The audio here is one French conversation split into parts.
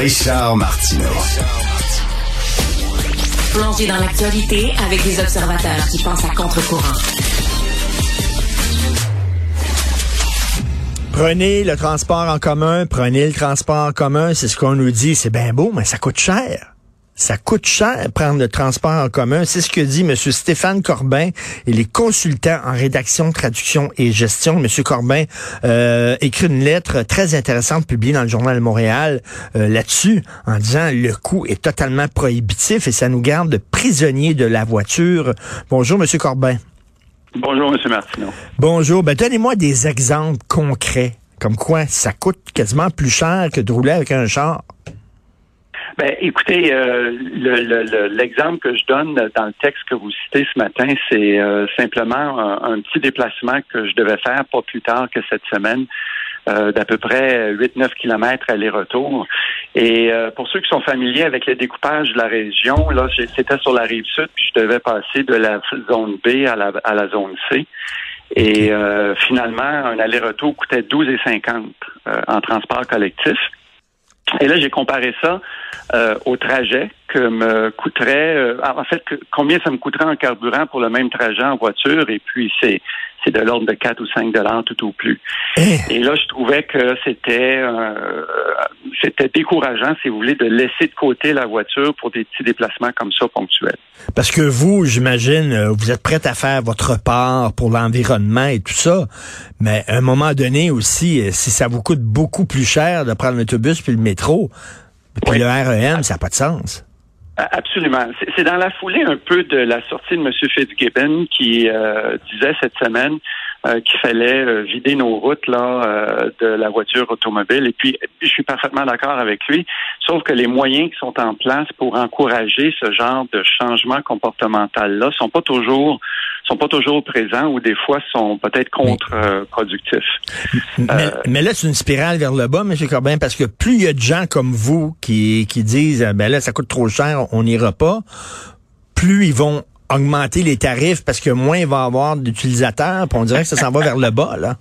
Richard Martineau. Plongé dans l'actualité avec des observateurs qui pensent à contre-courant. Prenez le transport en commun, prenez le transport en commun, c'est ce qu'on nous dit, c'est bien beau, mais ça coûte cher. Ça coûte cher prendre le transport en commun. C'est ce que dit M. Stéphane Corbin. Il est consultant en rédaction, traduction et gestion. M. Corbin euh, écrit une lettre très intéressante publiée dans le Journal de Montréal euh, là-dessus, en disant le coût est totalement prohibitif et ça nous garde prisonniers de la voiture. Bonjour, M. Corbin. Bonjour, M. Martineau. Bonjour. Ben, donnez-moi des exemples concrets, comme quoi ça coûte quasiment plus cher que de rouler avec un char. Ben, écoutez, euh, l'exemple que je donne dans le texte que vous citez ce matin, c'est euh, simplement un, petit déplacement que je devais faire pas plus tard que cette semaine. Euh, d'à peu près 8-9 kilomètres aller-retour. Et pour ceux qui sont familiers avec le découpage de la région, là, c'était sur la rive sud, puis je devais passer de la zone B à la, à la zone C. Et finalement, un aller-retour coûtait 12,50 en transport collectif. Et là, j'ai comparé ça euh, au trajet que me coûterait, euh, en fait, combien ça me coûterait en carburant pour le même trajet en voiture. Et puis, c'est c'est de l'ordre de 4 ou 5 dollars tout au plus. Eh. Et là, je trouvais que c'était euh, c'était décourageant, si vous voulez, de laisser de côté la voiture pour des petits déplacements comme ça ponctuels. Parce que vous, j'imagine, euh, vous êtes prête à faire votre part pour l'environnement et tout ça, mais à un moment donné aussi, euh, si ça vous coûte beaucoup plus cher de prendre l'autobus puis le métro, puis le REM, ça n'a pas de sens. Absolument. C'est dans la foulée un peu de la sortie de M. Fitzgibbon qui euh, disait cette semaine euh, qu'il fallait euh, vider nos routes là de la voiture automobile. Et puis, je suis parfaitement d'accord avec lui. Sauf que les moyens qui sont en place pour encourager ce genre de changement comportemental là sont pas toujours sont pas toujours présents ou des fois sont peut-être contre-productifs. Mais, mais, là, c'est une spirale vers le bas, M. Corbin, parce que plus il y a de gens comme vous qui, qui disent ben là, ça coûte trop cher, on n'ira pas, plus ils vont augmenter les tarifs parce que moins il va y avoir d'utilisateurs, on dirait que ça s'en va vers le bas, là.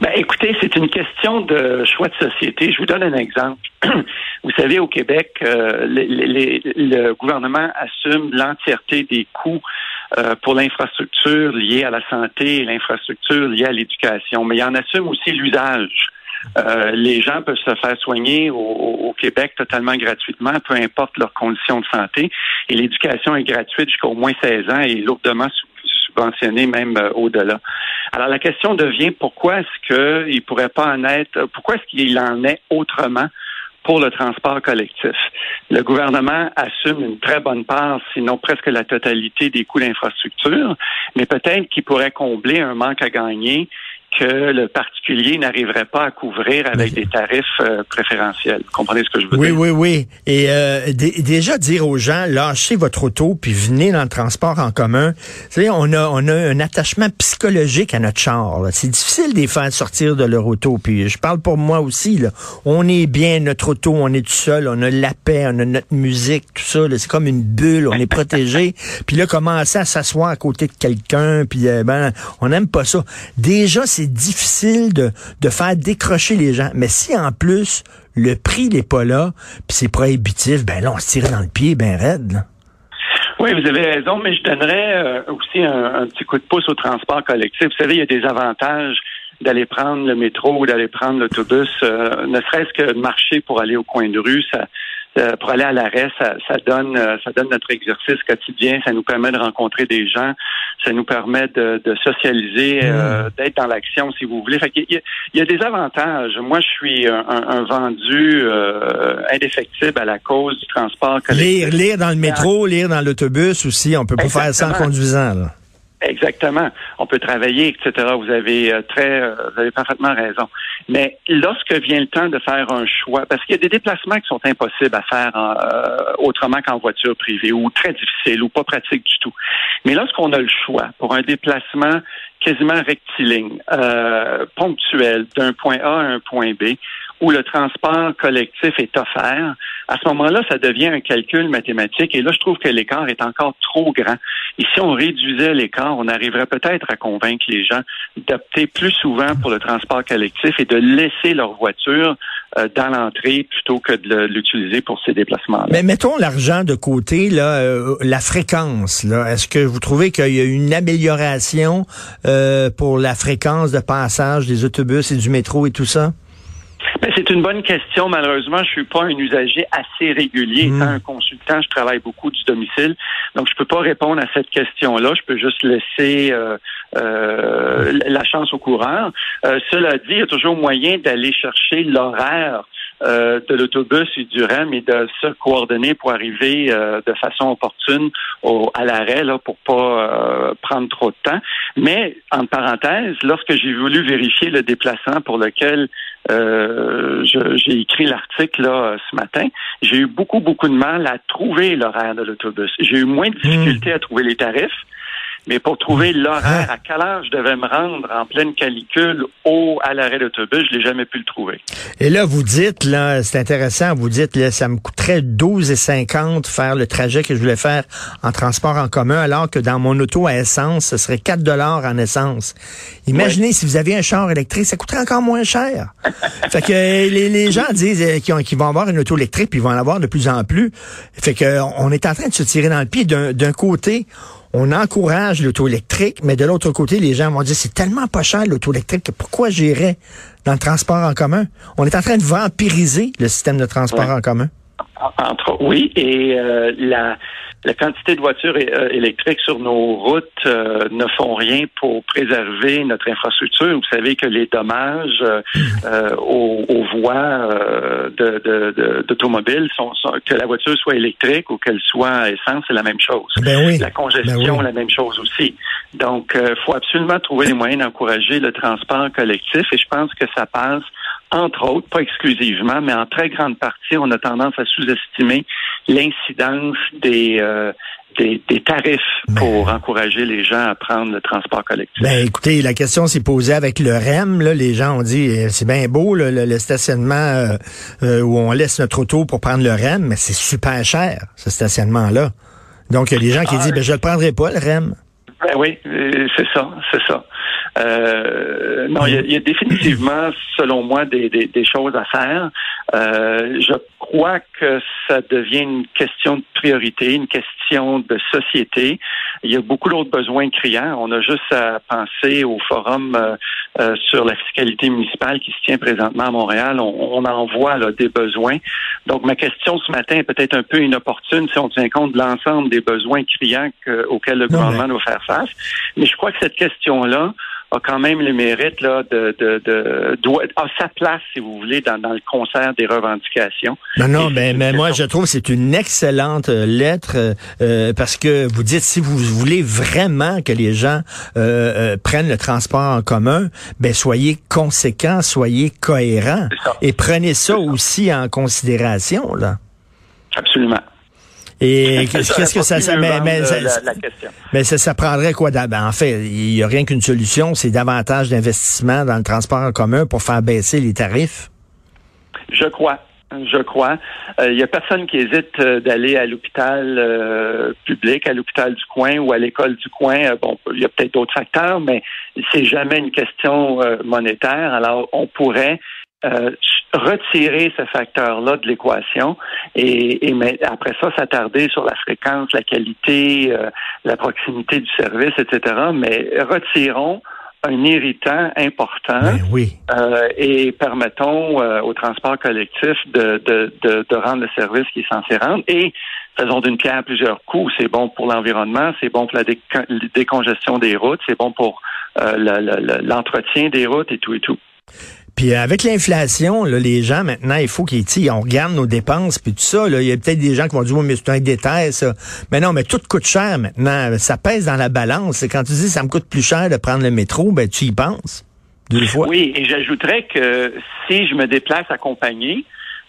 Ben, écoutez, c'est une question de choix de société. Je vous donne un exemple. vous savez, au Québec, euh, le gouvernement assume l'entièreté des coûts euh, pour l'infrastructure liée à la santé et l'infrastructure liée à l'éducation, mais il en assume aussi l'usage. Euh, les gens peuvent se faire soigner au, Québec totalement gratuitement, peu importe leurs conditions de santé. Et l'éducation est gratuite jusqu'au moins 16 ans et lourdement subventionnée même euh, au-delà. Alors la question devient pourquoi est-ce qu'il pourrait pas en être, pourquoi est-ce qu'il en est autrement pour le transport collectif? Le gouvernement assume une très bonne part, sinon presque la totalité des coûts d'infrastructure, mais peut-être qu'il pourrait combler un manque à gagner que le particulier n'arriverait pas à couvrir avec des tarifs euh, préférentiels. Vous comprenez ce que je veux dire? Oui, oui, oui. Et euh, déjà dire aux gens, lâchez votre auto puis venez dans le transport en commun. Vous savez, on a, on a un attachement psychologique à notre char. C'est difficile de les faire sortir de leur auto. Puis je parle pour moi aussi. Là. On est bien notre auto, on est tout seul, on a la paix, on a notre musique, tout ça. C'est comme une bulle, on est protégé. puis là, commencer à s'asseoir à côté de quelqu'un, puis euh, ben, on n'aime pas ça. Déjà, c'est difficile de, de faire décrocher les gens. Mais si en plus le prix n'est pas là, puis c'est prohibitif, ben là on se tire dans le pied ben raide. Oui, vous avez raison, mais je donnerais euh, aussi un, petit coup de pouce au transport collectif. Vous savez, il y a des avantages d'aller prendre le métro ou d'aller prendre l'autobus, euh, ne serait-ce que de marcher pour aller au coin de rue, euh, pour aller à l'arrêt, ça, donne ça donne notre exercice quotidien, ça nous permet de rencontrer des gens, ça nous permet de, socialiser, euh, mm. d'être dans l'action, si vous voulez. il, y a, des avantages. Moi, je suis un, vendu indéfectible à la cause du transport collectif. Lire, lire dans le métro, lire dans l'autobus aussi, on peut pas faire ça en conduisant. Là. Exactement. On peut travailler, etc. Vous avez euh, très, euh, vous avez parfaitement raison. Mais lorsque vient le temps de faire un choix, parce qu'il y a des déplacements qui sont impossibles à faire euh, autrement qu'en voiture privée, ou très difficiles, ou pas pratiques du tout. Mais lorsqu'on a le choix pour un déplacement quasiment rectiligne, ponctuel, d'un point A à un point B, où le transport collectif est offert, à ce moment-là, ça devient un calcul mathématique. Et là, je trouve que l'écart est encore trop grand. Et si on réduisait l'écart, on arriverait peut-être à convaincre les gens d'opter plus souvent pour le transport collectif et de laisser leur voiture euh, dans l'entrée plutôt que de l'utiliser pour ses déplacements. Mais mettons l'argent de côté, là, euh, la fréquence. Là, est-ce que vous trouvez qu'il y a une amélioration pour la fréquence de passage des autobus et du métro et tout ça? Ben, c'est une bonne question. Malheureusement, je suis pas un usager assez régulier. Hmm. Étant un consultant, je travaille beaucoup du domicile, donc je peux pas répondre à cette question-là. Je peux juste laisser euh, euh, la chance au courant. Euh, cela dit, il y a toujours moyen d'aller chercher l'horaire euh, de l'autobus et du REM et de se coordonner pour arriver euh, de façon opportune au, à l'arrêt là, pour pas euh, prendre trop de temps. Mais en parenthèse, lorsque j'ai voulu vérifier le déplacement pour lequel j'ai écrit l'article là ce matin, j'ai eu beaucoup beaucoup de mal à trouver l'horaire de l'autobus. J'ai eu moins de hmm. difficultés à trouver les tarifs. Mais pour trouver l'horaire, ah. à quelle heure je devais me rendre en pleine calicule au, à l'arrêt d'autobus, je l'ai jamais pu le trouver. Et là, vous dites, là, c'est intéressant, vous dites, là, ça me coûterait 12,50 faire le trajet que je voulais faire en transport en commun, alors que dans mon auto à essence, ce serait 4 dollars en essence. Imaginez si vous aviez un char électrique, ça coûterait encore moins cher. fait que les, les gens disent euh, qu'ils vont avoir une auto électrique, puis ils vont en avoir de plus en plus. Fait que on est en train de se tirer dans le pied. D'un côté, on encourage l'auto électrique, mais de l'autre côté, les gens vont dire c'est tellement pas cher l'auto électrique, pourquoi j'irais dans le transport en commun? On est en train de vampiriser le système de transport en commun. Entre, oui, et euh, la, la quantité de voitures euh, électriques sur nos routes euh, ne font rien pour préserver notre infrastructure. Vous savez que les dommages euh, aux, voies d'automobiles sont, que la voiture soit électrique ou qu'elle soit à essence, c'est la même chose. Ben la congestion, ben la même chose aussi. Donc, il faut absolument trouver les moyens d'encourager le transport collectif et je pense que ça passe entre autres, pas exclusivement, mais en très grande partie, on a tendance à sous-estimer l'incidence des, euh, des, tarifs pour encourager les gens à prendre le transport collectif. Ben, écoutez, la question s'est posée avec le REM. Là, les gens ont dit, eh, c'est bien beau le, stationnement euh, euh, où on laisse notre auto pour prendre le REM, mais c'est super cher, ce stationnement-là. Donc, il y a des gens qui ah, disent, ben, je le prendrai pas, le REM. Ben oui, c'est ça, c'est ça. Euh, non, il y, a, définitivement, selon moi, des, des, choses à faire. Euh, je crois que ça devient une question de priorité, une question de société. Il y a beaucoup d'autres besoins criants. On a juste à penser au forum euh, euh, sur la fiscalité municipale qui se tient présentement à Montréal. On, en voit là, des besoins. Donc, ma question ce matin est peut-être un peu inopportune si on tient compte de l'ensemble des besoins criants auxquels le gouvernement doit faire face. Mais je crois que cette question-là, a quand même le mérite là, de, de, de, doit, a sa place, si vous voulez, dans, dans le concert des revendications. Non, non, mais, mais moi, je trouve que c'est une excellente euh, lettre euh, euh, parce que vous dites, si vous voulez vraiment que les gens euh, prennent le transport en commun, ben soyez conséquents, soyez cohérents et prenez ça aussi en considération. là. Absolument. Et qu'est-ce que ça, ça mais, mais, mais ça, ça, prendrait quoi ben, En fait, il n'y a rien qu'une solution, c'est davantage d'investissement dans le transport en commun pour faire baisser les tarifs. Je crois. Je crois. Il euh, n'y a personne qui hésite euh, d'aller à l'hôpital euh, public, à l'hôpital du coin ou à l'école du coin. bon, il y a peut-être d'autres facteurs, mais c'est jamais une question monétaire. Alors, on pourrait euh, retirer ce facteur-là de l'équation et, et après ça s'attarder sur la fréquence, la qualité, euh, la proximité du service, etc. Mais retirons un irritant important ben oui. euh, et permettons euh, au transport collectif de, de, de, de, rendre le service qui est censé rendre et faisons d'une pierre plusieurs coups. C'est bon pour l'environnement, c'est bon pour la décongestion des routes, c'est bon pour l'entretien des routes et tout et tout. Puis euh, avec l'inflation, les gens maintenant, il faut qu'ils on regarde nos dépenses puis tout ça. Il y a peut-être des gens qui vont dire oui, mais c'est un détail ça. Mais non, mais tout coûte cher maintenant. Ça pèse dans la balance. Et quand tu dis ça me coûte plus cher de prendre le métro, ben tu y penses fois. Oui, et j'ajouterais que si je me déplace accompagné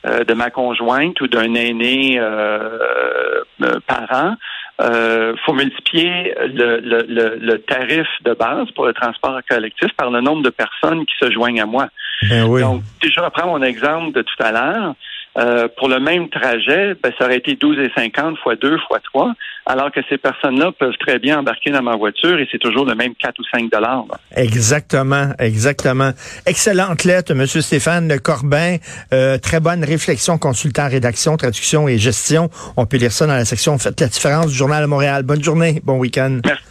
euh, de ma conjointe ou d'un aîné euh, euh parent, euh, faut multiplier le, le, le, tarif de base pour le transport collectif par le nombre de personnes qui se joignent à moi. Ben oui. Donc, si je reprends mon exemple de tout à l'heure, euh, pour le même trajet, ben, ça aurait été 12,50 fois 2 fois 3, alors que ces personnes-là peuvent très bien embarquer dans ma voiture et c'est toujours le même 4 ou 5 dollars. Exactement, exactement. Excellente lettre, M. Stéphane Corbin. Euh, très bonne réflexion, consultant rédaction, traduction et gestion. On peut lire ça dans la section Faites la différence du Journal de Montréal. Bonne journée, bon week-end. Merci.